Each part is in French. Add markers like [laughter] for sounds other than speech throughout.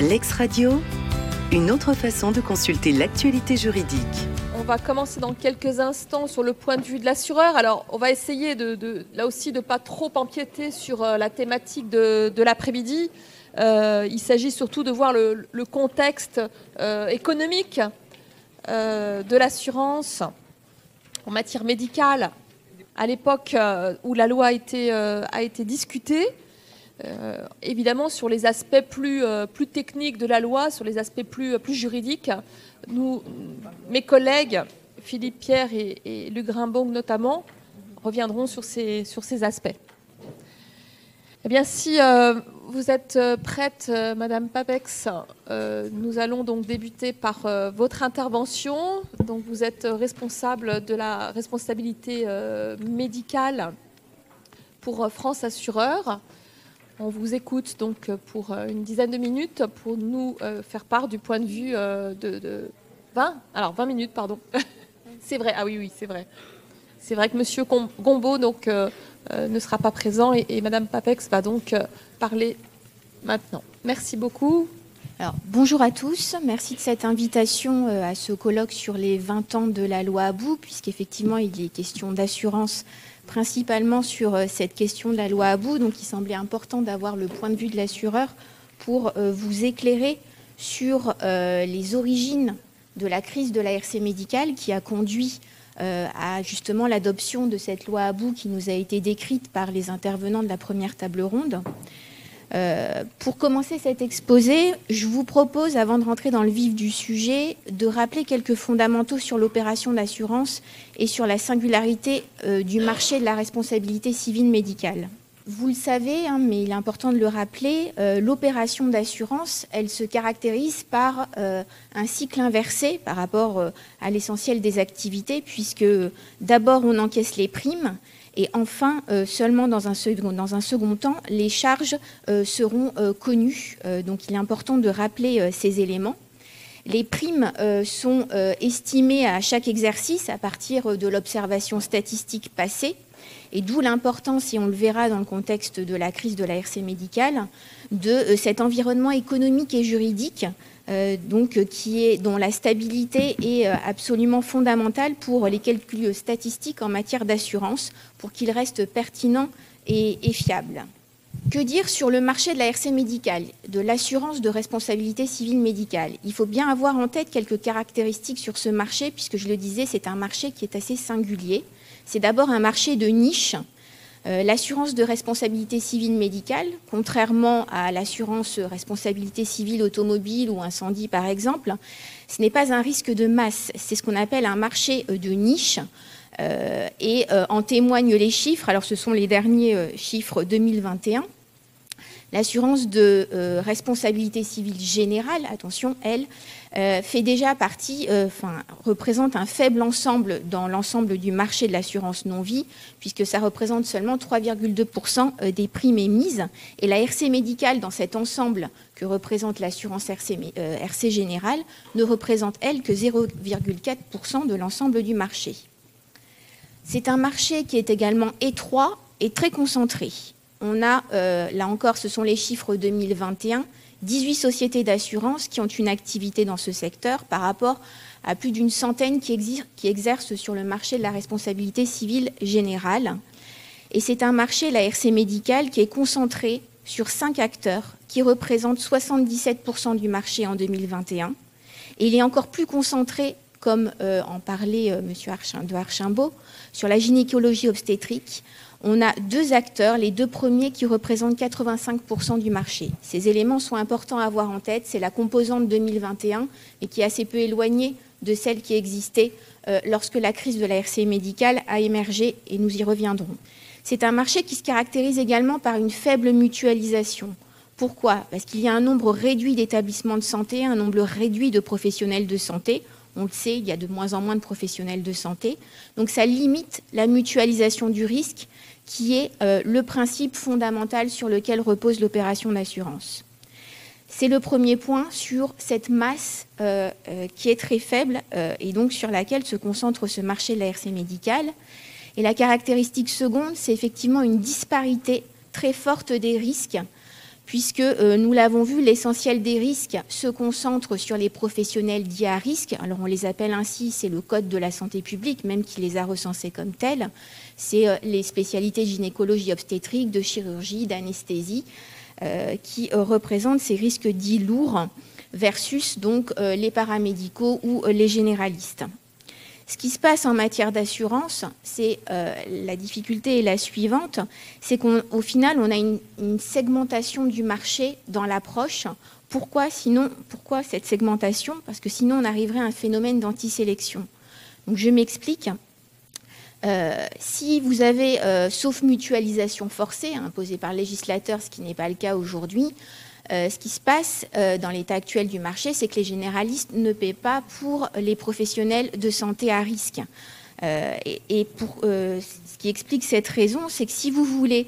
L'ex-radio, une autre façon de consulter l'actualité juridique. On va commencer dans quelques instants sur le point de vue de l'assureur. Alors, on va essayer de, là aussi de pas trop empiéter sur euh, la thématique de, l'après-midi. Euh, il s'agit surtout de voir le, contexte euh, économique de l'assurance en matière médicale à l'époque où la loi a été, a été discutée. Euh, évidemment, sur les aspects plus, euh, plus techniques de la loi, sur les aspects plus, juridiques, mes collègues, Philippe Pierre et, Luc Grimbong notamment, reviendront sur ces, sur ces aspects. Eh bien, si euh, vous êtes prête, Madame Papex, nous allons donc débuter par votre intervention. Donc, vous êtes responsable de la responsabilité médicale pour France Assureur. On vous écoute donc pour euh, une dizaine de minutes pour nous euh, faire part du point de vue euh, de, 20 Alors 20 minutes, pardon. [laughs] c'est vrai, ah oui, oui, c'est vrai. C'est vrai que Monsieur Gombeau donc, ne sera pas présent et, Madame Papex va donc parler maintenant. Merci beaucoup. Alors, bonjour à tous, merci de cette invitation à ce colloque sur les 20 ans de la loi Abou, puisqu'effectivement il est question d'assurance principalement sur euh, cette question de la loi Abou. Donc il semblait important d'avoir le point de vue de l'assureur pour euh, vous éclairer sur euh, les origines de la crise de la RC médicale qui a conduit à justement l'adoption de cette loi Abou qui nous a été décrite par les intervenants de la première table ronde. Euh, pour commencer cet exposé, je vous propose, avant de rentrer dans le vif du sujet, de rappeler quelques fondamentaux sur l'opération d'assurance et sur la singularité euh, du marché de la responsabilité civile médicale. Vous le savez, hein, mais il est important de le rappeler, euh, l'opération d'assurance, elle se caractérise par un cycle inversé par rapport à l'essentiel des activités, puisque d'abord on encaisse les primes, et enfin, euh, seulement dans un, second, temps, les charges euh, seront euh, connues. donc il est important de rappeler ces éléments. Les primes sont estimées à chaque exercice à partir de l'observation statistique passée, et d'où l'importance, et on le verra dans le contexte de la crise de la RC médicale, de cet environnement économique et juridique donc, qui est, dont la stabilité est euh, absolument fondamentale pour les calculs statistiques en matière d'assurance, pour qu'ils restent pertinents et, et fiables. Que dire sur le marché de la RC médicale, de l'assurance de responsabilité civile médicale? Il faut bien avoir en tête quelques caractéristiques sur ce marché, puisque je le disais, c'est un marché qui est assez singulier. C'est d'abord un marché de niche euh, l'assurance de responsabilité civile médicale, contrairement à l'assurance responsabilité civile automobile ou incendie par exemple, ce n'est pas un risque de masse, c'est ce qu'on appelle un marché euh, de niche. Euh, et en témoignent les chiffres. Alors, ce sont les derniers chiffres 2021. L'assurance de responsabilité civile générale, attention, elle, euh, fait déjà partie, euh, enfin, représente un faible ensemble dans l'ensemble du marché de l'assurance non-vie, puisque ça représente seulement 3,2% euh, des primes émises. Et la RC médicale, dans cet ensemble que représente l'assurance RC, RC générale, ne représente, elle, que 0,4% de l'ensemble du marché. C'est un marché qui est également étroit et très concentré. On a, là encore, ce sont les chiffres 2021, 18 sociétés d'assurance qui ont une activité dans ce secteur par rapport à plus d'une centaine qui, exercent sur le marché de la responsabilité civile générale. Et c'est un marché, la RC médicale, qui est concentré sur cinq acteurs qui représentent 77% du marché en 2021. Et il est encore plus concentré, comme euh, en parlait euh, M. Archimbault, sur la gynécologie obstétrique, on a deux acteurs, les deux premiers qui représentent 85% du marché. Ces éléments sont importants à avoir en tête. C'est la composante 2021 et qui est assez peu éloignée de celle qui existait euh, lorsque la crise de la RC médicale a émergé et nous y reviendrons. C'est un marché qui se caractérise également par une faible mutualisation. Pourquoi? Parce qu'il y a un nombre réduit d'établissements de santé, un nombre réduit de professionnels de santé. On le sait, il y a de moins en moins de professionnels de santé. Donc ça limite la mutualisation du risque qui est euh, le principe fondamental sur lequel repose l'opération d'assurance. C'est le premier point sur cette masse euh, euh, qui est très faible et donc sur laquelle se concentre ce marché de la RC médicale. Et la caractéristique seconde, c'est effectivement une disparité très forte des risques, puisque nous l'avons vu, l'essentiel des risques se concentre sur les professionnels dits à risque. Alors on les appelle ainsi, c'est le Code de la santé publique, même qui les a recensés comme tels. C'est les spécialités gynécologie obstétrique, de chirurgie, d'anesthésie, qui représentent ces risques dits lourds versus les paramédicaux ou les généralistes. Ce qui se passe en matière d'assurance, c'est euh, la difficulté est la suivante, c'est qu'au final, on a une, segmentation du marché dans l'approche. Pourquoi sinon Pourquoi cette segmentation? Parce que sinon, on arriverait à un phénomène d'antisélection. Donc, je m'explique. Euh, si vous avez, euh, sauf mutualisation forcée imposée par le législateur, ce qui n'est pas le cas aujourd'hui, euh, ce qui se passe euh, dans l'état actuel du marché, c'est que les généralistes ne paient pas pour les professionnels de santé à risque. Euh, et, ce qui explique cette raison, c'est que si vous voulez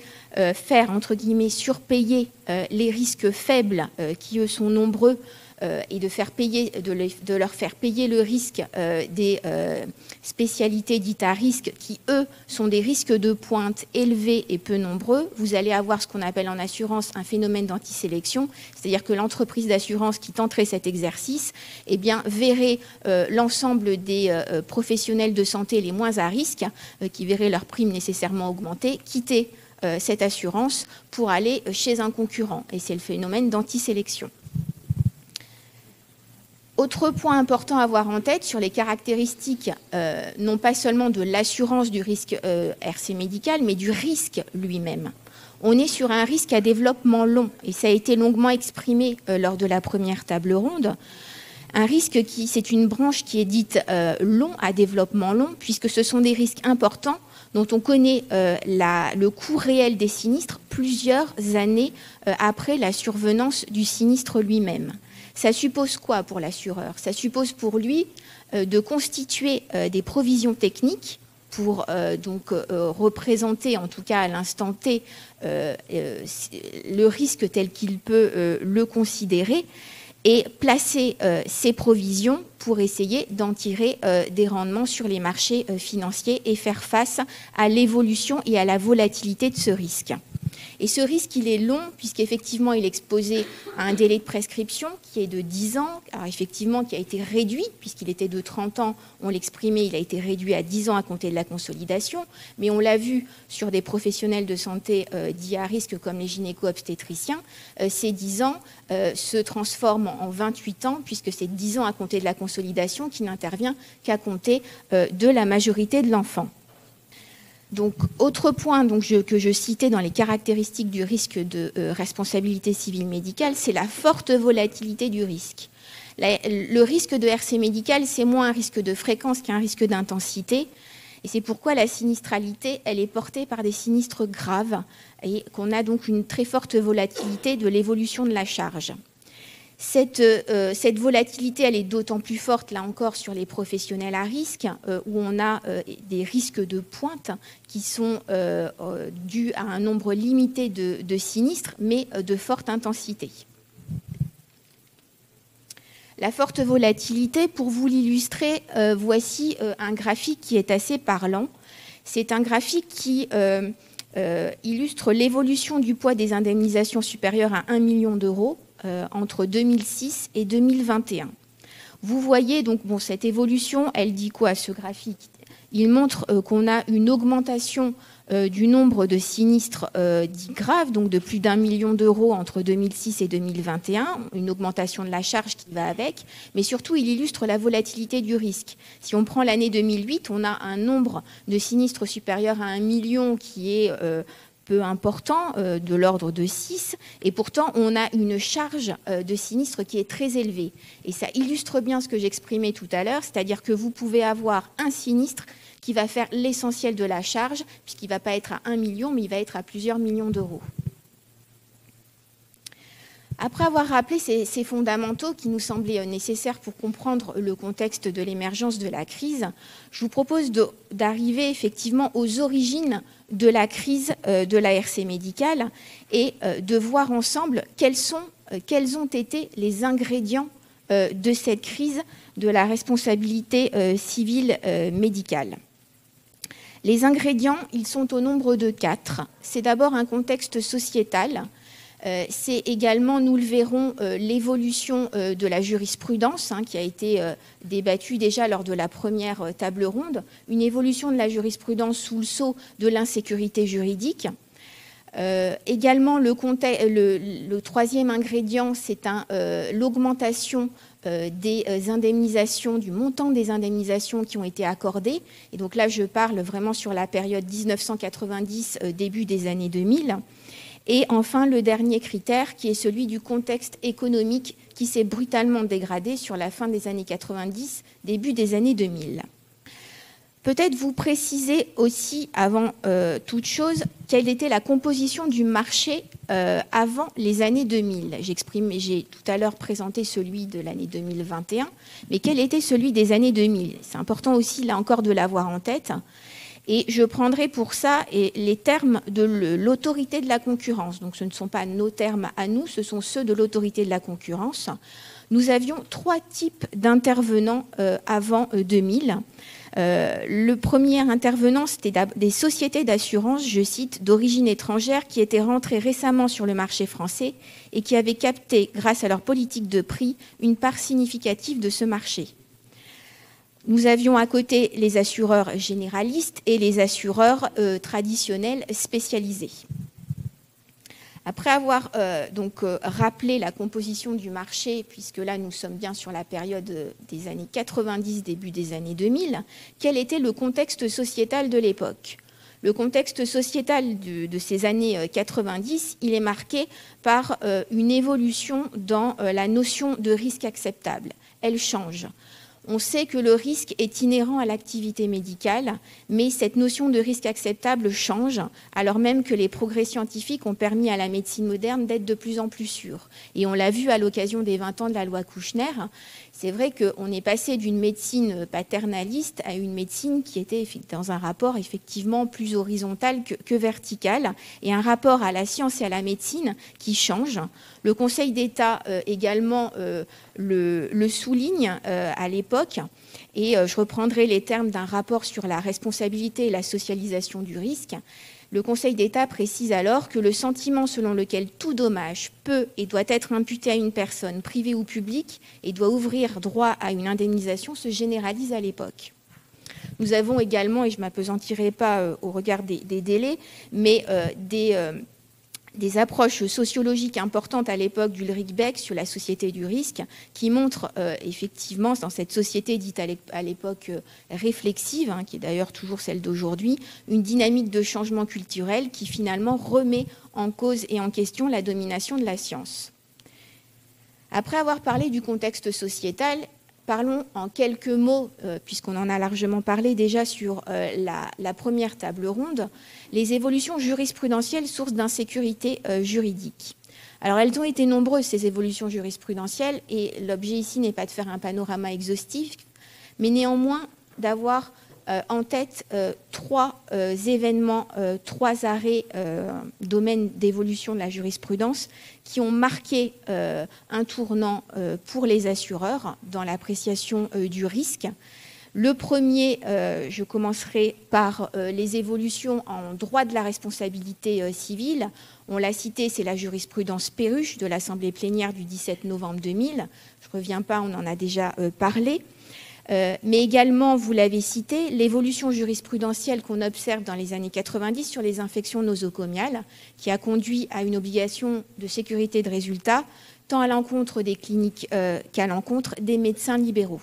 faire, entre guillemets, surpayer les risques faibles, qui eux sont nombreux, et de, leur faire payer le risque euh, des euh, spécialités dites à risque qui, eux, sont des risques de pointe élevés et peu nombreux, vous allez avoir ce qu'on appelle en assurance un phénomène d'antisélection, c'est-à-dire que l'entreprise d'assurance qui tenterait cet exercice eh bien, verrait l'ensemble des professionnels de santé les moins à risque, qui verraient leur prime nécessairement augmenter, quitter cette assurance pour aller chez un concurrent. Et c'est le phénomène d'antisélection. Autre point important à avoir en tête sur les caractéristiques, euh, non pas seulement de l'assurance du risque euh, RC médical, mais du risque lui-même. On est sur un risque à développement long, et ça a été longuement exprimé euh, lors de la première table ronde. Un risque qui, c'est une branche qui est dite long à développement long, puisque ce sont des risques importants dont on connaît le coût réel des sinistres plusieurs années après la survenance du sinistre lui-même. Ça suppose quoi pour l'assureur? Ça suppose pour lui euh, de constituer euh, des provisions techniques pour euh, donc représenter, en tout cas à l'instant T, le risque tel qu'il peut le considérer et placer ces provisions pour essayer d'en tirer des rendements sur les marchés financiers et faire face à l'évolution et à la volatilité de ce risque. Et ce risque, il est long, puisqu'effectivement, il est exposé à un délai de prescription qui est de 10 ans, alors effectivement, qui a été réduit, puisqu'il était de 30 ans, on l'exprimait, il a été réduit à 10 ans à compter de la consolidation, mais on l'a vu sur des professionnels de santé euh, dits à risque comme les gynéco-obstétriciens, euh, ces 10 ans euh, se transforment en 28 ans, puisque c'est 10 ans à compter de la consolidation qui n'intervient qu'à compter de la majorité de l'enfant. Donc, autre point que je citais dans les caractéristiques du risque de euh, responsabilité civile médicale, c'est la forte volatilité du risque. le risque de RC médical, c'est moins un risque de fréquence qu'un risque d'intensité. Et c'est pourquoi la sinistralité, elle est portée par des sinistres graves et qu'on a donc une très forte volatilité de l'évolution de la charge. Euh, cette, volatilité, est d'autant plus forte, là encore, sur les professionnels à risque, euh, où on a euh, des risques de pointe qui sont dus à un nombre limité de, sinistres, mais de forte intensité. La forte volatilité, pour vous l'illustrer, voici un graphique qui est assez parlant. C'est un graphique qui illustre l'évolution du poids des indemnisations supérieures à 1 million d'euros entre 2006 et 2021. Vous voyez donc cette évolution, elle dit quoi ce graphique? Il montre euh, qu'on a une augmentation euh, du nombre de sinistres dits graves, donc de plus d'un million d'euros entre 2006 et 2021, une augmentation de la charge qui va avec, mais surtout il illustre la volatilité du risque. Si on prend l'année 2008, on a un nombre de sinistres supérieur à un million qui est peu important, euh, de l'ordre de 6, et pourtant on a une charge euh, de sinistre qui est très élevée. Et ça illustre bien ce que j'exprimais tout à l'heure, c'est-à-dire que vous pouvez avoir un sinistre qui va faire l'essentiel de la charge, puisqu'il ne va pas être à 1 million, mais il va être à plusieurs millions d'euros. Après avoir rappelé ces, fondamentaux qui nous semblaient nécessaires pour comprendre le contexte de l'émergence de la crise, je vous propose d'arriver effectivement aux origines de la crise euh, de la RC médicale et euh, de voir ensemble euh, quels ont été les ingrédients de cette crise de la responsabilité civile médicale. Les ingrédients, ils sont au nombre de quatre. C'est d'abord un contexte sociétal c'est également, nous le verrons, l'évolution de la jurisprudence hein, qui a été débattue déjà lors de la première table ronde, une évolution de la jurisprudence sous le sceau de l'insécurité juridique. également, le, troisième ingrédient, c'est l'augmentation euh, des euh, indemnisations, du montant des indemnisations qui ont été accordées. Et donc là, je parle vraiment sur la période 1990, euh, début des années 2000. Et enfin, le dernier critère, qui est celui du contexte économique qui s'est brutalement dégradé sur la fin des années 90, début des années 2000. Peut-être vous préciser aussi, avant euh, toute chose, quelle était la composition du marché euh, avant les années 2000. J'ai tout à l'heure présenté celui de l'année 2021, mais quel était celui des années 2000 C'est important aussi, là encore, de l'avoir en tête. Et je prendrai pour ça les termes de l'autorité de la concurrence. Donc ce ne sont pas nos termes à nous, ce sont ceux de l'autorité de la concurrence. Nous avions trois types d'intervenants euh, avant 2000. Euh, le premier intervenant, c'était des sociétés d'assurance, je cite, d'origine étrangère qui étaient rentrées récemment sur le marché français et qui avaient capté, grâce à leur politique de prix, une part significative de ce marché. Nous avions à côté les assureurs généralistes et les assureurs euh, traditionnels spécialisés. Après avoir euh, euh, rappelé la composition du marché, puisque là nous sommes bien sur la période des années 90, début des années 2000, quel était le contexte sociétal de l'époque? Le contexte sociétal de, ces années 90, il est marqué par une évolution dans la notion de risque acceptable. Elle change. On sait que le risque est inhérent à l'activité médicale, mais cette notion de risque acceptable change, alors même que les progrès scientifiques ont permis à la médecine moderne d'être de plus en plus sûre. Et on l'a vu à l'occasion des 20 ans de la loi Kouchner, c'est vrai qu'on est passé d'une médecine paternaliste à une médecine qui était dans un rapport effectivement plus horizontal que, vertical, et un rapport à la science et à la médecine qui change. Le Conseil d'État euh, également euh, le, souligne euh, à l'époque, et je reprendrai les termes d'un rapport sur la responsabilité et la socialisation du risque. Le Conseil d'État précise alors que le sentiment selon lequel tout dommage peut et doit être imputé à une personne privée ou publique et doit ouvrir droit à une indemnisation se généralise à l'époque. Nous avons également, et je ne m'apesantirai pas au regard des, délais, mais des des approches sociologiques importantes à l'époque d'Ulrich Beck sur la société du risque, qui montrent euh, effectivement, dans cette société dite à l'époque euh, réflexive, hein, qui est d'ailleurs toujours celle d'aujourd'hui, une dynamique de changement culturel qui finalement remet en cause et en question la domination de la science. Après avoir parlé du contexte sociétal, parlons en quelques mots, euh, puisqu'on en a largement parlé déjà sur la, première table ronde, les évolutions jurisprudentielles sources d'insécurité euh, juridique. Alors elles ont été nombreuses, ces évolutions jurisprudentielles, et l'objet ici n'est pas de faire un panorama exhaustif, mais néanmoins d'avoir euh, en tête euh, trois événements, trois arrêts domaine d'évolution de la jurisprudence qui ont marqué un tournant pour les assureurs dans l'appréciation du risque. Le premier, euh, je commencerai par euh, les évolutions en droit de la responsabilité euh, civile. On l'a cité, c'est la jurisprudence Perruche de l'Assemblée plénière du 17 novembre 2000. Je ne reviens pas, on en a déjà parlé. Mais également, vous l'avez cité, l'évolution jurisprudentielle qu'on observe dans les années 90 sur les infections nosocomiales, qui a conduit à une obligation de sécurité de résultat, tant à l'encontre des cliniques qu'à l'encontre des médecins libéraux.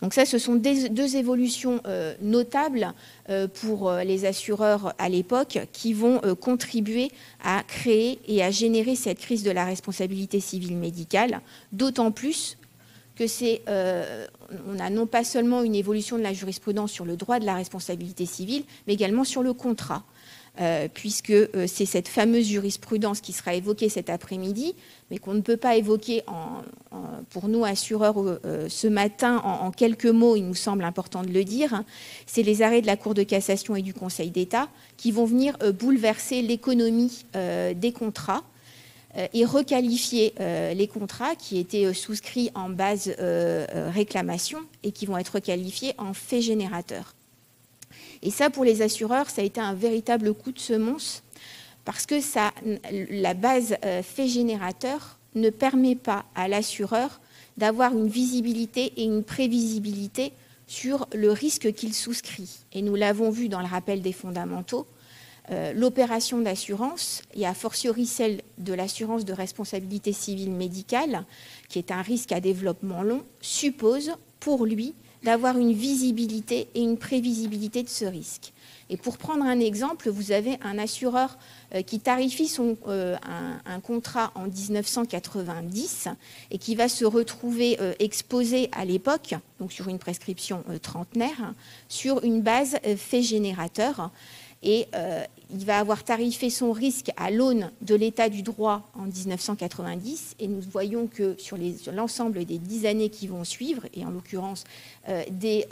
Donc ça, ce sont deux évolutions euh, notables euh, pour euh, les assureurs à l'époque qui vont contribuer à créer et à générer cette crise de la responsabilité civile médicale, d'autant plus c'est, on a non pas seulement une évolution de la jurisprudence sur le droit de la responsabilité civile, mais également sur le contrat. Euh, puisque euh, c'est cette fameuse jurisprudence qui sera évoquée cet après-midi, mais qu'on ne peut pas évoquer pour nous assureurs euh, ce matin en, quelques mots, il nous semble important de le dire, c'est les arrêts de la Cour de cassation et du Conseil d'État qui vont venir bouleverser l'économie des contrats et requalifier les contrats qui étaient souscrits en base réclamation et qui vont être requalifiés en faits générateurs. Et ça, pour les assureurs, ça a été un véritable coup de semonce Parce que la base fait générateur ne permet pas à l'assureur d'avoir une visibilité et une prévisibilité sur le risque qu'il souscrit. Et nous l'avons vu dans le rappel des fondamentaux, euh, l'opération d'assurance, et a fortiori celle de l'assurance de responsabilité civile médicale, qui est un risque à développement long, suppose pour lui d'avoir une visibilité et une prévisibilité de ce risque. Et pour prendre un exemple, vous avez un assureur euh, qui tarifie son, euh, un, contrat en 1990 et qui va se retrouver exposé à l'époque, donc sur une prescription trentenaire, sur une base fait générateur. Et il va avoir tarifé son risque à l'aune de l'état du droit en 1990. Et nous voyons que sur l'ensemble des dix années qui vont suivre, et en l'occurrence des,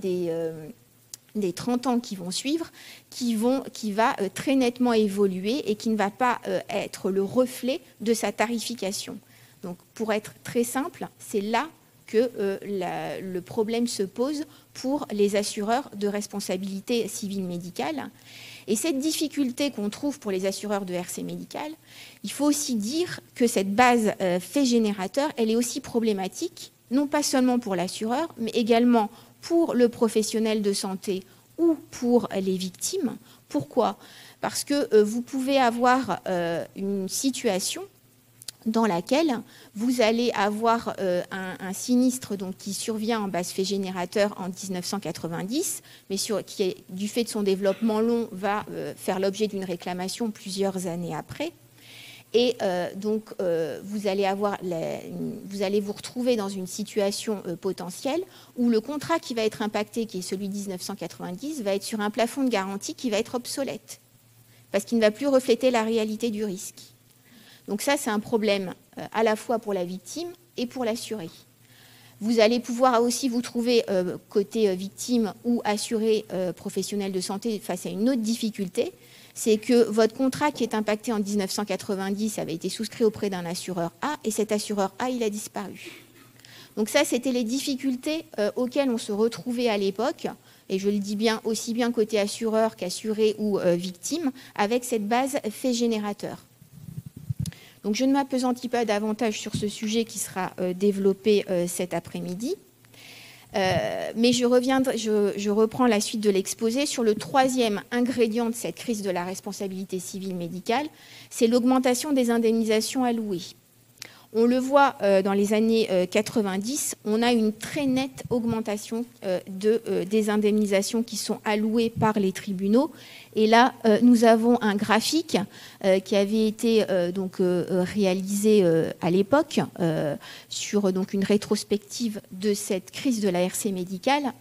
des des 30 ans qui vont suivre, qui, vont, qui va euh, très nettement évoluer et qui ne va pas euh, être le reflet de sa tarification. Donc, pour être très simple, c'est là que euh, le problème se pose pour les assureurs de responsabilité civile médicale. Et cette difficulté qu'on trouve pour les assureurs de RC médical, il faut aussi dire que cette base fait générateur, elle est aussi problématique, non pas seulement pour l'assureur, mais également pour le professionnel de santé ou pour les victimes. Pourquoi? Parce que euh, vous pouvez avoir euh, une situation dans laquelle vous allez avoir euh, un, sinistre donc, qui survient en base fait générateur en 1990, mais qui, du fait de son développement long, va faire l'objet d'une réclamation plusieurs années après. Et euh, donc, euh, vous, allez vous allez vous retrouver dans une situation euh, potentielle où le contrat qui va être impacté, qui est celui de 1990, va être sur un plafond de garantie qui va être obsolète, parce qu'il ne va plus refléter la réalité du risque. Donc ça, c'est un problème à la fois pour la victime et pour l'assuré. Vous allez pouvoir aussi vous trouver côté victime ou assuré professionnel de santé face à une autre difficulté, c'est que votre contrat qui est impacté en 1990 avait été souscrit auprès d'un assureur A et cet assureur A, il a disparu. Donc ça, c'était les difficultés euh, auxquelles on se retrouvait à l'époque, et je le dis bien aussi bien côté assureur qu'assuré ou euh, victime, avec cette base fait générateur. Donc je ne m'apesantis pas davantage sur ce sujet qui sera euh, développé cet après-midi. Euh, mais je, reprends la suite de l'exposé sur le troisième ingrédient de cette crise de la responsabilité civile médicale, c'est l'augmentation des indemnisations allouées. On le voit euh, dans les années 90, euh, on a une très nette augmentation de, des indemnisations qui sont allouées par les tribunaux et là, euh, nous avons un graphique euh, qui avait été euh, donc réalisé à l'époque sur donc une rétrospective de cette crise de la RC médicale.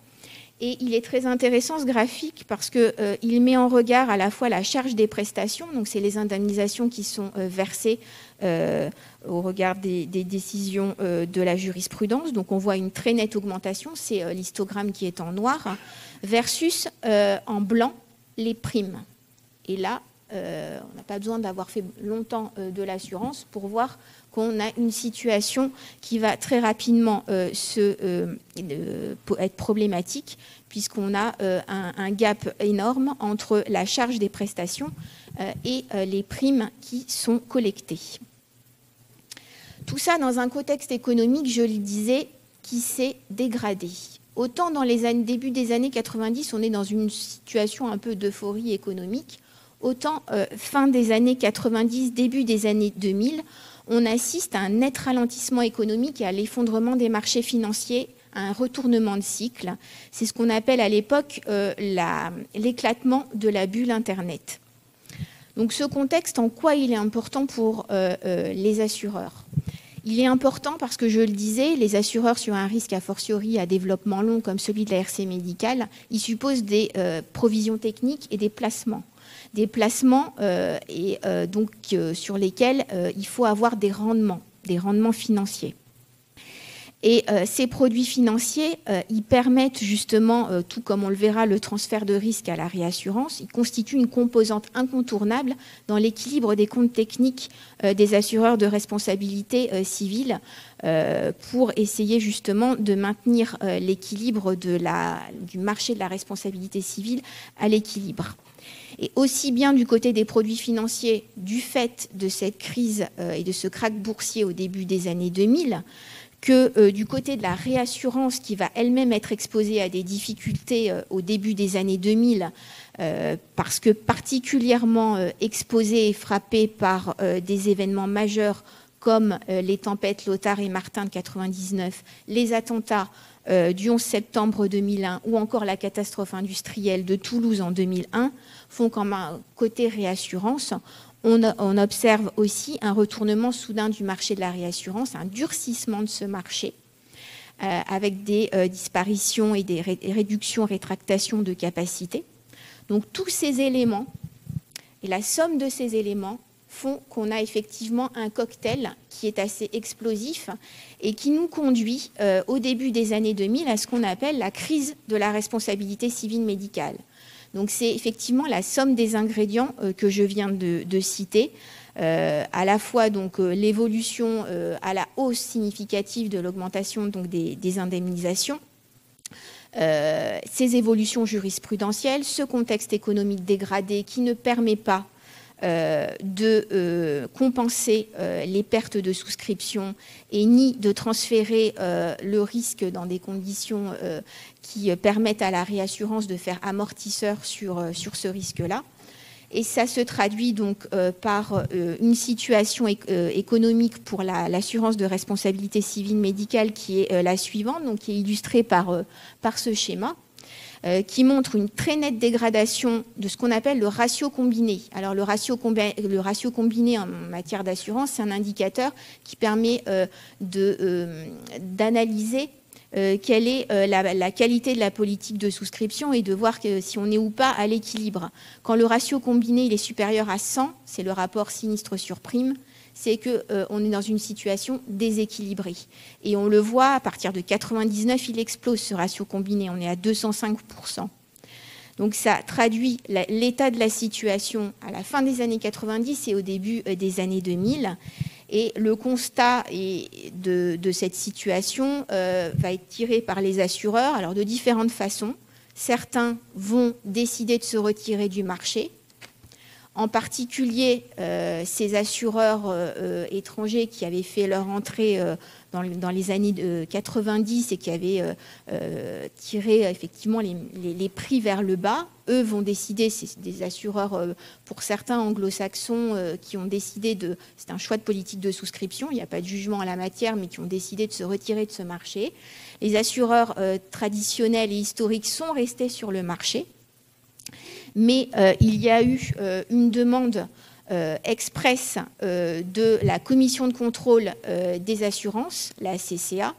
Et il est très intéressant ce graphique parce qu'il met en regard à la fois la charge des prestations, donc c'est les indemnisations qui sont versées au regard des, des décisions de la jurisprudence. Donc on voit une très nette augmentation, c'est l'histogramme qui est en noir, versus en blanc les primes. Et là, euh, on n'a pas besoin d'avoir fait longtemps euh, de l'assurance pour voir qu'on a une situation qui va très rapidement euh, être problématique, puisqu'on a un, gap énorme entre la charge des prestations et les primes qui sont collectées. Tout ça dans un contexte économique, je le disais, qui s'est dégradé. Autant dans les années, début des années 90, on est dans une situation un peu d'euphorie économique, autant euh, fin des années 90, début des années 2000, on assiste à un net ralentissement économique et à l'effondrement des marchés financiers, à un retournement de cycle. C'est ce qu'on appelle à l'époque euh, l'éclatement de la bulle Internet. Donc ce contexte, en quoi il est important pour euh, les assureurs? Il est important parce que, je le disais, les assureurs sur un risque a fortiori à développement long comme celui de la RC médicale, ils supposent des euh, provisions techniques et des placements. Des placements euh, et, euh, donc, sur lesquels il faut avoir des rendements, des rendements financiers. Et euh, ces produits financiers, euh, ils permettent justement, euh, tout comme on le verra, le transfert de risque à la réassurance. Ils constituent une composante incontournable dans l'équilibre des comptes techniques des assureurs de responsabilité civile pour essayer justement de maintenir l'équilibre du marché de la responsabilité civile à l'équilibre. Et aussi bien du côté des produits financiers, du fait de cette crise et de ce krach boursier au début des années 2000, que du côté de la réassurance qui va elle-même être exposée à des difficultés au début des années 2000, parce que particulièrement exposée et frappée par des événements majeurs comme euh, les tempêtes Lothar et Martin de 99, les attentats euh, du 11 septembre 2001 ou encore la catastrophe industrielle de Toulouse en 2001 font qu'en côté réassurance, on, observe aussi un retournement soudain du marché de la réassurance, un durcissement de ce marché, euh, avec des disparitions et des réductions, rétractations de capacité. Donc tous ces éléments et la somme de ces éléments font qu'on a effectivement un cocktail qui est assez explosif et qui nous conduit euh, au début des années 2000 à ce qu'on appelle la crise de la responsabilité civile médicale. Donc c'est effectivement la somme des ingrédients euh, que je viens de, citer, euh, à la fois donc l'évolution à la hausse significative de l'augmentation donc des, indemnisations, ces évolutions jurisprudentielles, ce contexte économique dégradé qui ne permet pas euh, de euh, compenser euh, les pertes de souscription et ni de transférer le risque dans des conditions qui permettent à la réassurance de faire amortisseur sur, ce risque-là. Et ça se traduit donc par une situation économique pour l'assurance de responsabilité civile médicale qui est la suivante, qui est illustrée par ce schéma. Euh, qui montre une très nette dégradation de ce qu'on appelle le ratio combiné. Alors le ratio, combiné en matière d'assurance, c'est un indicateur qui permet euh, euh, d'analyser quelle est la, qualité de la politique de souscription et de voir si on est ou pas à l'équilibre. Quand le ratio combiné est supérieur à 100, c'est le rapport sinistre sur prime, c'est qu'on euh, est dans une situation déséquilibrée. Et on le voit, à partir de 99, il explose ce ratio combiné, on est à 205%. Donc ça traduit l'état de la situation à la fin des années 90 et au début euh, des années 2000. Et le constat de, cette situation euh, va être tiré par les assureurs, alors de différentes façons. Certains vont décider de se retirer du marché, en particulier euh, ces assureurs euh, euh, étrangers qui avaient fait leur entrée dans, les années 90 et qui avaient tiré effectivement les, prix vers le bas, eux vont décider, c'est des assureurs pour certains anglo-saxons qui ont décidé de, c'est un choix de politique de souscription, il n'y a pas de jugement à la matière, mais qui ont décidé de se retirer de ce marché. Les assureurs traditionnels et historiques sont restés sur le marché mais euh, il y a eu euh, une demande euh, expresse de la commission de contrôle des assurances, la CCA,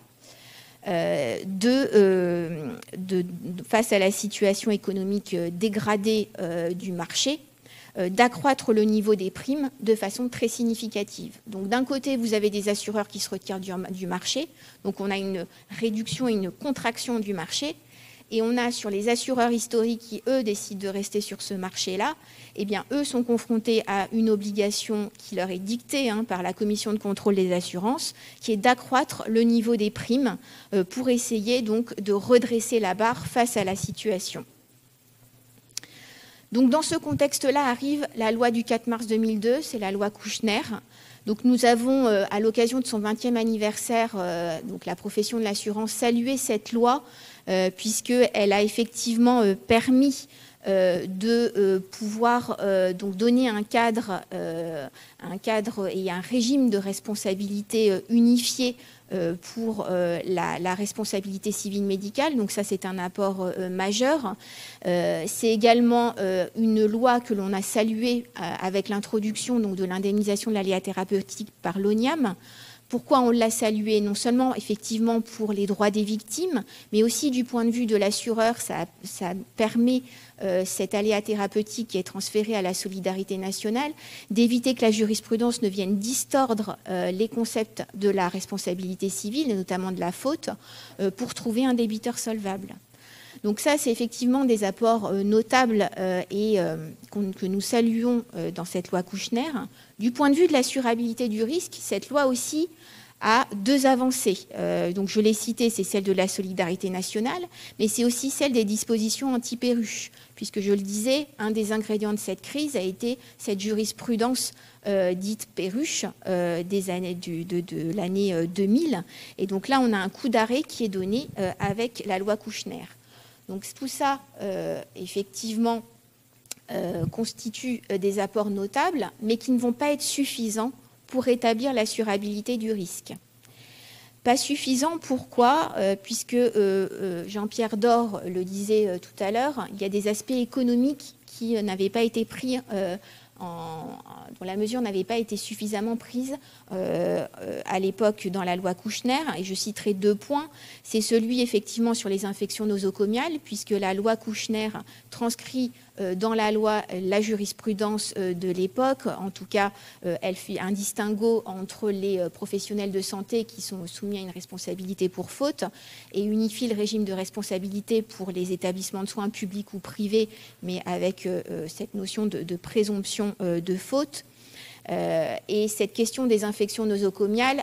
face à la situation économique dégradée du marché, d'accroître le niveau des primes de façon très significative. Donc d'un côté, vous avez des assureurs qui se retirent du marché, donc on a une réduction et une contraction du marché, et on a sur les assureurs historiques qui, eux, décident de rester sur ce marché-là, eh bien, eux sont confrontés à une obligation qui leur est dictée hein, par la commission de contrôle des assurances, qui est d'accroître le niveau des primes euh, pour essayer donc de redresser la barre face à la situation. Donc, dans ce contexte-là arrive la loi du 4 mars 2002, c'est la loi Kouchner. Donc, nous avons, euh, à l'occasion de son 20e anniversaire, euh, donc la profession de l'assurance, salué cette loi euh, puisqu'elle a effectivement euh, permis euh, de pouvoir donc donner un cadre, et un régime de responsabilité unifié pour la, responsabilité civile médicale. Donc ça, c'est un apport majeur. c'est également une loi que l'on a saluée avec l'introduction de l'indemnisation de l'aléa thérapeutique par l'ONIAM. Pourquoi on l'a salué Non seulement effectivement pour les droits des victimes, mais aussi du point de vue de l'assureur, ça, permet euh, cet aléa thérapeutique qui est transféré à la solidarité nationale, d'éviter que la jurisprudence ne vienne distordre euh, les concepts de la responsabilité civile, et notamment de la faute, euh, pour trouver un débiteur solvable. Donc ça, c'est effectivement des apports notables et que nous saluons dans cette loi Kouchner. Du point de vue de l'assurabilité du risque, cette loi aussi a deux avancées. donc je l'ai cité, c'est celle de la solidarité nationale, mais c'est aussi celle des dispositions anti-perruches, puisque je le disais, un des ingrédients de cette crise a été cette jurisprudence dite perruche des années de, de l'année 2000. Et donc là, on a un coup d'arrêt qui est donné avec la loi Kouchner. Donc tout ça, effectivement, euh, constituent euh, des apports notables, mais qui ne vont pas être suffisants pour établir l'assurabilité du risque. Pas suffisant, pourquoi? Euh, Puisque Jean-Pierre Dor le disait tout à l'heure, il y a des aspects économiques qui n'avaient pas été pris dont la mesure n'avait pas été suffisamment prise euh, à l'époque dans la loi Kouchner. Et je citerai deux points. C'est celui effectivement sur les infections nosocomiales, puisque la loi Kouchner transcrit euh, dans la loi la jurisprudence euh, de l'époque. En tout cas, elle fait un distinguo entre les professionnels de santé qui sont soumis à une responsabilité pour faute et unifie le régime de responsabilité pour les établissements de soins publics ou privés, mais avec cette notion de présomption de faute. Euh, et cette question des infections nosocomiales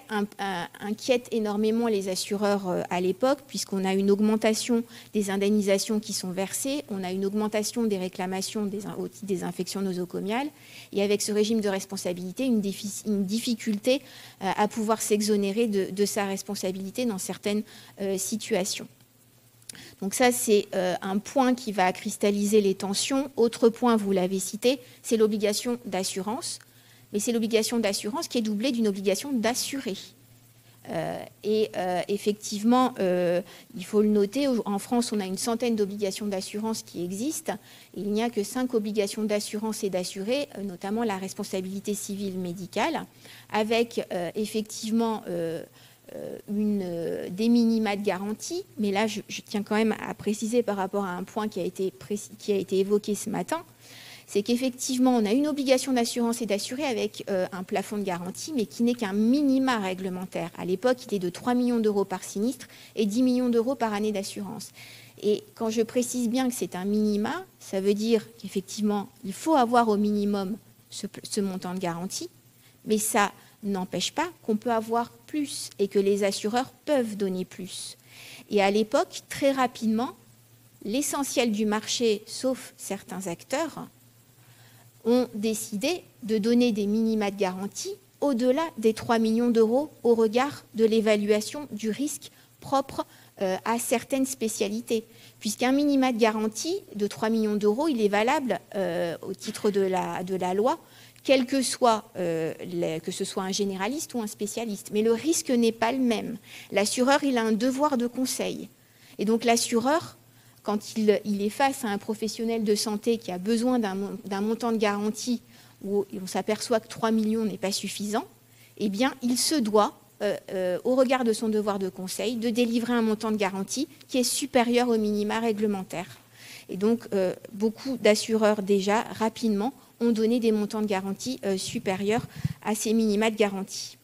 inquiète énormément les assureurs euh, à l'époque, puisqu'on a une augmentation des indemnisations qui sont versées, on a une augmentation des réclamations des, des infections nosocomiales, et avec ce régime de responsabilité, une, difficulté euh, à pouvoir s'exonérer de, sa responsabilité dans certaines situations. Donc ça, c'est un point qui va cristalliser les tensions. Autre point, vous l'avez cité, c'est l'obligation d'assurance mais c'est l'obligation d'assurance qui est doublée d'une obligation d'assurer. Euh, et euh, effectivement, euh, il faut le noter, en France, on a une centaine d'obligations d'assurance qui existent. il n'y a que cinq obligations d'assurance et d'assurer, notamment la responsabilité civile médicale, avec effectivement des minima de garantie. Mais là, je, tiens quand même à préciser par rapport à un point qui a été, qui a été évoqué ce matin c'est qu'effectivement, on a une obligation d'assurance et d'assurer avec euh, un plafond de garantie, mais qui n'est qu'un minima réglementaire. À l'époque, il était de 3 millions d'euros par sinistre et 10 millions d'euros par année d'assurance. Et quand je précise bien que c'est un minima, ça veut dire qu'effectivement, il faut avoir au minimum ce, ce montant de garantie, mais ça n'empêche pas qu'on peut avoir plus et que les assureurs peuvent donner plus. Et à l'époque, très rapidement, l'essentiel du marché, sauf certains acteurs, ont décidé de donner des minima de garantie au-delà des 3 millions d'euros au regard de l'évaluation du risque propre euh, à certaines spécialités. Puisqu'un minima de garantie de 3 millions d'euros, il est valable euh, au titre de la, loi, quel que soit, euh, que ce soit un généraliste ou un spécialiste. Mais le risque n'est pas le même. L'assureur, il a un devoir de conseil. Et donc l'assureur quand il, est face à un professionnel de santé qui a besoin d'un montant de garantie où on s'aperçoit que 3 millions n'est pas suffisant, eh bien, il se doit, euh, euh, au regard de son devoir de conseil, de délivrer un montant de garantie qui est supérieur au minima réglementaire. Et donc, euh, beaucoup d'assureurs déjà, rapidement, ont donné des montants de garantie supérieurs à ces minima de garantie.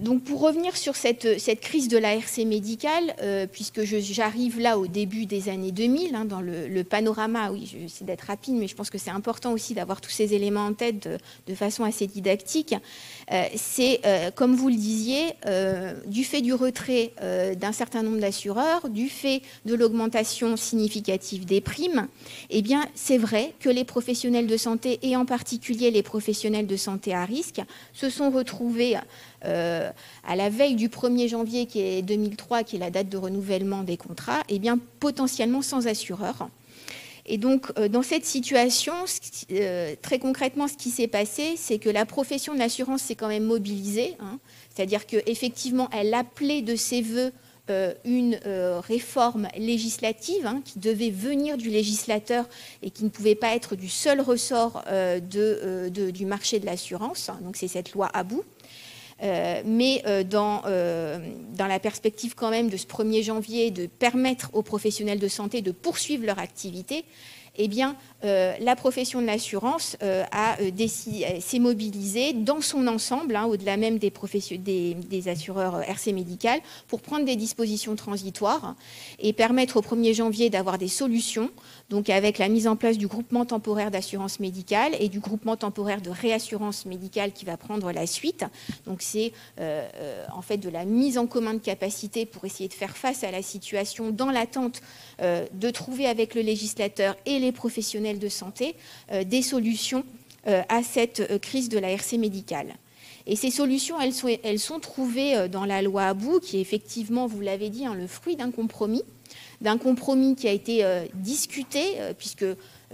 Donc pour revenir sur cette, cette crise de la RC médicale, euh, puisque j'arrive là au début des années 2000, hein, dans le, panorama, oui, je vais d'être rapide, mais je pense que c'est important aussi d'avoir tous ces éléments en tête de, façon assez didactique. Euh, c'est, euh, comme vous le disiez, du fait du retrait d'un certain nombre d'assureurs, du fait de l'augmentation significative des primes, eh c'est vrai que les professionnels de santé, et en particulier les professionnels de santé à risque, se sont retrouvés euh, à la veille du 1er janvier qui est 2003, qui est la date de renouvellement des contrats, eh bien potentiellement sans assureur. Et donc, euh, dans cette situation, euh, très concrètement, ce qui s'est passé, c'est que la profession de l'assurance s'est quand même mobilisée. Hein. C'est-à-dire qu'effectivement, elle appelait de ses voeux une réforme législative hein, qui devait venir du législateur et qui ne pouvait pas être du seul ressort du marché de l'assurance. Donc, c'est cette loi à bout. Euh, mais euh, dans, euh, dans, la perspective quand même de ce 1er janvier de permettre aux professionnels de santé de poursuivre leur activité, eh la profession de l'assurance s'est mobilisée dans son ensemble, hein, au-delà même des, des, assureurs RC médical, pour prendre des dispositions transitoires et permettre au 1er janvier d'avoir des solutions, donc avec la mise en place du groupement temporaire d'assurance médicale et du groupement temporaire de réassurance médicale qui va prendre la suite. Donc c'est en fait de la mise en commun de capacités pour essayer de faire face à la situation dans l'attente de trouver avec le législateur et les professionnels de santé euh, des solutions euh, à cette euh, crise de la RC médicale. Et ces solutions, elles sont, elles sont trouvées dans la loi Abou, qui est effectivement, vous l'avez dit, hein, le fruit d'un compromis, d'un compromis qui a été discuté, puisque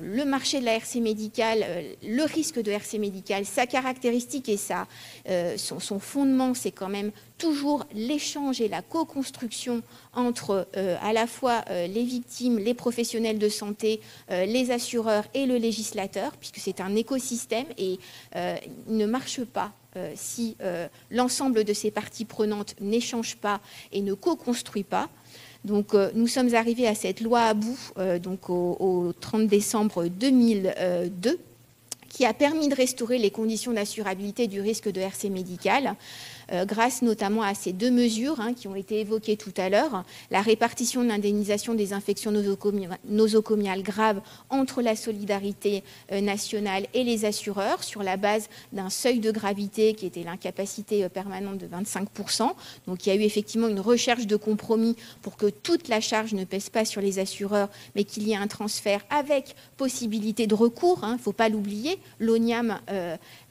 le marché de la RC médicale, euh, le risque de RC médicale, sa caractéristique et euh, son, fondement, c'est quand même toujours l'échange et la co-construction entre euh, à la fois les victimes, les professionnels de santé, les assureurs et le législateur, puisque c'est un écosystème et ne marche pas si l'ensemble de ces parties prenantes n'échangent pas et ne co-construit pas. Donc, euh, nous sommes arrivés à cette loi à bout euh, donc au, 30 décembre 2002 qui a permis de restaurer les conditions d'assurabilité du risque de RC médical grâce notamment à ces deux mesures hein, qui ont été évoquées tout à l'heure, la répartition de l'indemnisation des infections nosocomiales graves entre la solidarité euh, nationale et les assureurs sur la base d'un seuil de gravité qui était l'incapacité euh, permanente de 25%. Donc il y a eu effectivement une recherche de compromis pour que toute la charge ne pèse pas sur les assureurs, mais qu'il y ait un transfert avec possibilité de recours. Il hein, ne faut pas l'oublier. L'ONIAM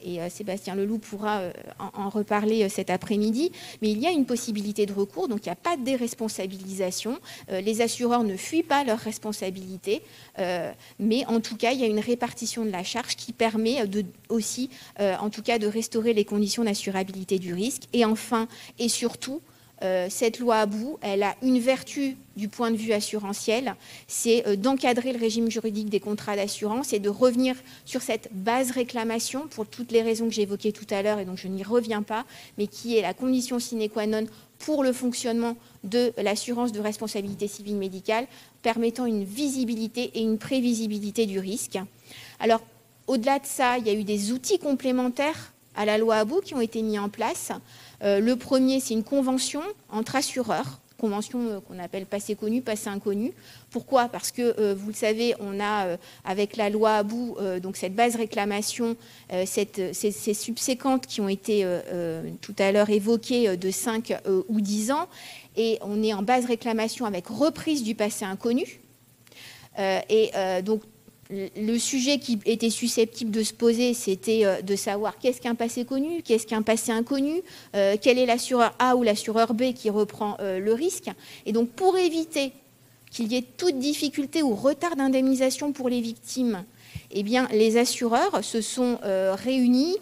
et Sébastien Leloup pourra en, reparler cet après-midi, mais il y a une possibilité de recours, donc il n'y a pas de déresponsabilisation. Euh, les assureurs ne fuient pas leurs responsabilités, euh, mais en tout cas, il y a une répartition de la charge qui permet de, aussi, euh, en tout cas, de restaurer les conditions d'assurabilité du risque. Et enfin, et surtout, euh, cette loi à bout, elle a une vertu du point de vue assurantiel, c'est euh, d'encadrer le régime juridique des contrats d'assurance et de revenir sur cette base réclamation pour toutes les raisons que j'évoquais tout à l'heure et donc je n'y reviens pas, mais qui est la condition sine qua non pour le fonctionnement de l'assurance de responsabilité civile médicale, permettant une visibilité et une prévisibilité du risque. Alors, au-delà de ça, il y a eu des outils complémentaires à la loi Abou qui ont été mis en place. Euh, le premier, c'est une convention entre assureurs, convention euh, qu'on appelle passé connu, passé inconnu. Pourquoi? Parce que, euh, vous le savez, on a, avec la loi à bout, donc cette base réclamation, ces, subséquentes qui ont été tout à l'heure évoquées de 5 ou 10 ans, et on est en base réclamation avec reprise du passé inconnu. et donc, le sujet qui était susceptible de se poser, c'était euh, de savoir qu'est-ce qu'un passé connu, qu'est-ce qu'un passé inconnu, euh, quel est l'assureur A ou l'assureur B qui reprend euh, le risque. Et donc, pour éviter qu'il y ait toute difficulté ou retard d'indemnisation pour les victimes, eh les assureurs se sont réunis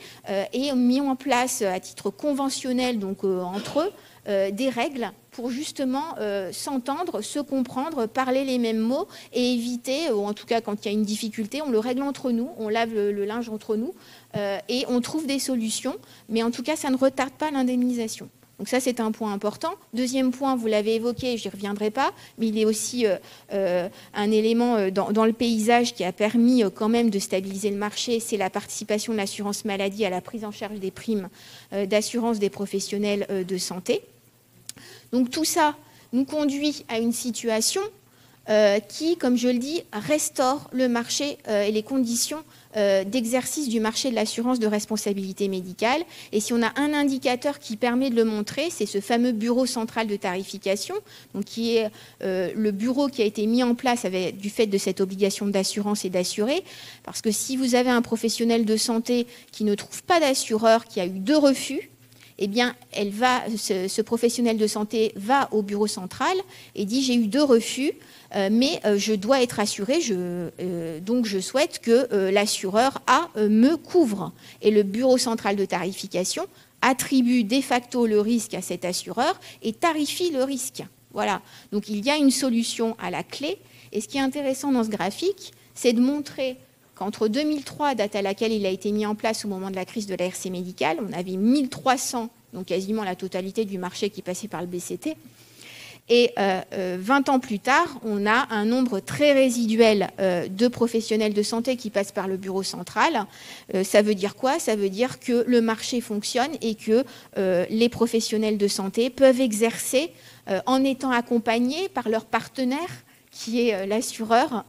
et ont mis en place à titre conventionnel, donc entre eux, des règles pour justement euh, s'entendre, se comprendre, parler les mêmes mots et éviter, ou en tout cas quand il y a une difficulté, on le règle entre nous, on lave le, linge entre nous euh, et on trouve des solutions, mais en tout cas ça ne retarde pas l'indemnisation. Donc ça, c'est un point important. Deuxième point, vous l'avez évoqué, je n'y reviendrai pas, mais il est aussi euh, un élément dans, le paysage qui a permis quand même de stabiliser le marché, c'est la participation de l'assurance maladie à la prise en charge des primes d'assurance des professionnels de santé. Donc tout ça nous conduit à une situation euh, qui, comme je le dis, restaure le marché euh, et les conditions euh, d'exercice du marché de l'assurance de responsabilité médicale. Et si on a un indicateur qui permet de le montrer, c'est ce fameux bureau central de tarification, qui est le bureau qui a été mis en place du fait de cette obligation d'assurance et d'assurer. Parce que si vous avez un professionnel de santé qui ne trouve pas d'assureur, qui a eu deux refus, eh bien, elle va, ce, professionnel de santé va au bureau central et dit j'ai eu deux refus, euh, mais euh, je dois être assuré, euh, donc je souhaite que l'assureur A me couvre. Et le bureau central de tarification attribue de facto le risque à cet assureur et tarifie le risque. Voilà. Donc il y a une solution à la clé. Et ce qui est intéressant dans ce graphique, c'est de montrer entre 2003, date à laquelle il a été mis en place au moment de la crise de la RC médicale, on avait 1300, donc quasiment la totalité du marché qui passait par le BCT, Et 20 ans plus tard, on a un nombre très résiduel de professionnels de santé qui passent par le bureau central. ça veut dire quoi? Ça veut dire que le marché fonctionne et que les professionnels de santé peuvent exercer en étant accompagnés par leurs partenaires qui est l'assureur,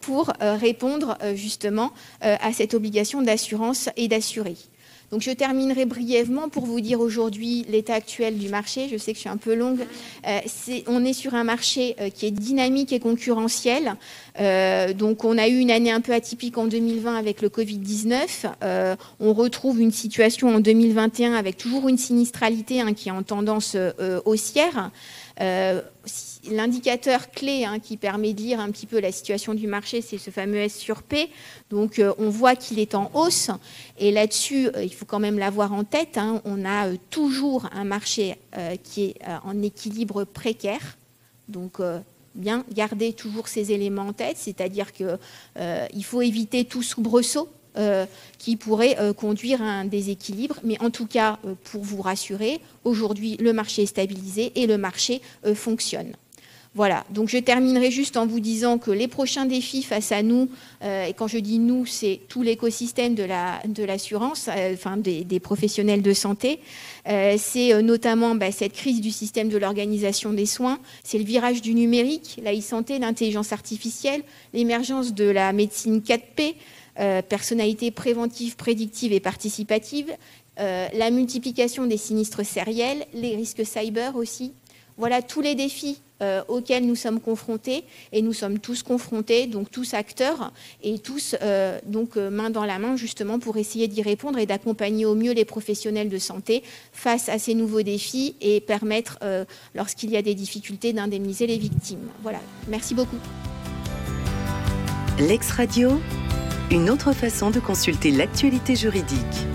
pour répondre justement à cette obligation d'assurance et d'assurer. Donc je terminerai brièvement pour vous dire aujourd'hui l'état actuel du marché. Je sais que je suis un peu longue. Euh, on est sur un marché euh, qui est dynamique et concurrentiel. Euh, donc on a eu une année un peu atypique en 2020 avec le Covid-19. on retrouve une situation en 2021 avec toujours une sinistralité hein, qui est en tendance haussière. L'indicateur clé hein, qui permet de lire un petit peu la situation du marché, c'est ce fameux S sur P. Donc euh, on voit qu'il est en hausse. Et là-dessus, euh, il faut quand même l'avoir en tête. Hein. on a euh, toujours un marché qui est en équilibre précaire. Donc bien garder toujours ces éléments en tête, c'est-à-dire qu'il faut éviter tout soubresaut qui pourrait conduire à un déséquilibre. Mais en tout cas, pour vous rassurer, aujourd'hui, le marché est stabilisé et le marché fonctionne. Voilà, donc je terminerai juste en vous disant que les prochains défis face à nous, et quand je dis nous, c'est tout l'écosystème de l'assurance, la, de enfin des, professionnels de santé, c'est notamment bah, cette crise du système de l'organisation des soins, c'est le virage du numérique, la e-santé, l'intelligence artificielle, l'émergence de la médecine 4P, euh, personnalité préventive, prédictive et participative, euh, la multiplication des sinistres sériels, les risques cyber aussi. Voilà tous les défis euh, auxquels nous sommes confrontés et nous sommes tous confrontés, donc tous acteurs et tous donc main dans la main justement pour essayer d'y répondre et d'accompagner au mieux les professionnels de santé face à ces nouveaux défis et permettre, lorsqu'il y a des difficultés, d'indemniser les victimes. Voilà, merci beaucoup. L'ex Radio une autre façon de consulter l'actualité juridique.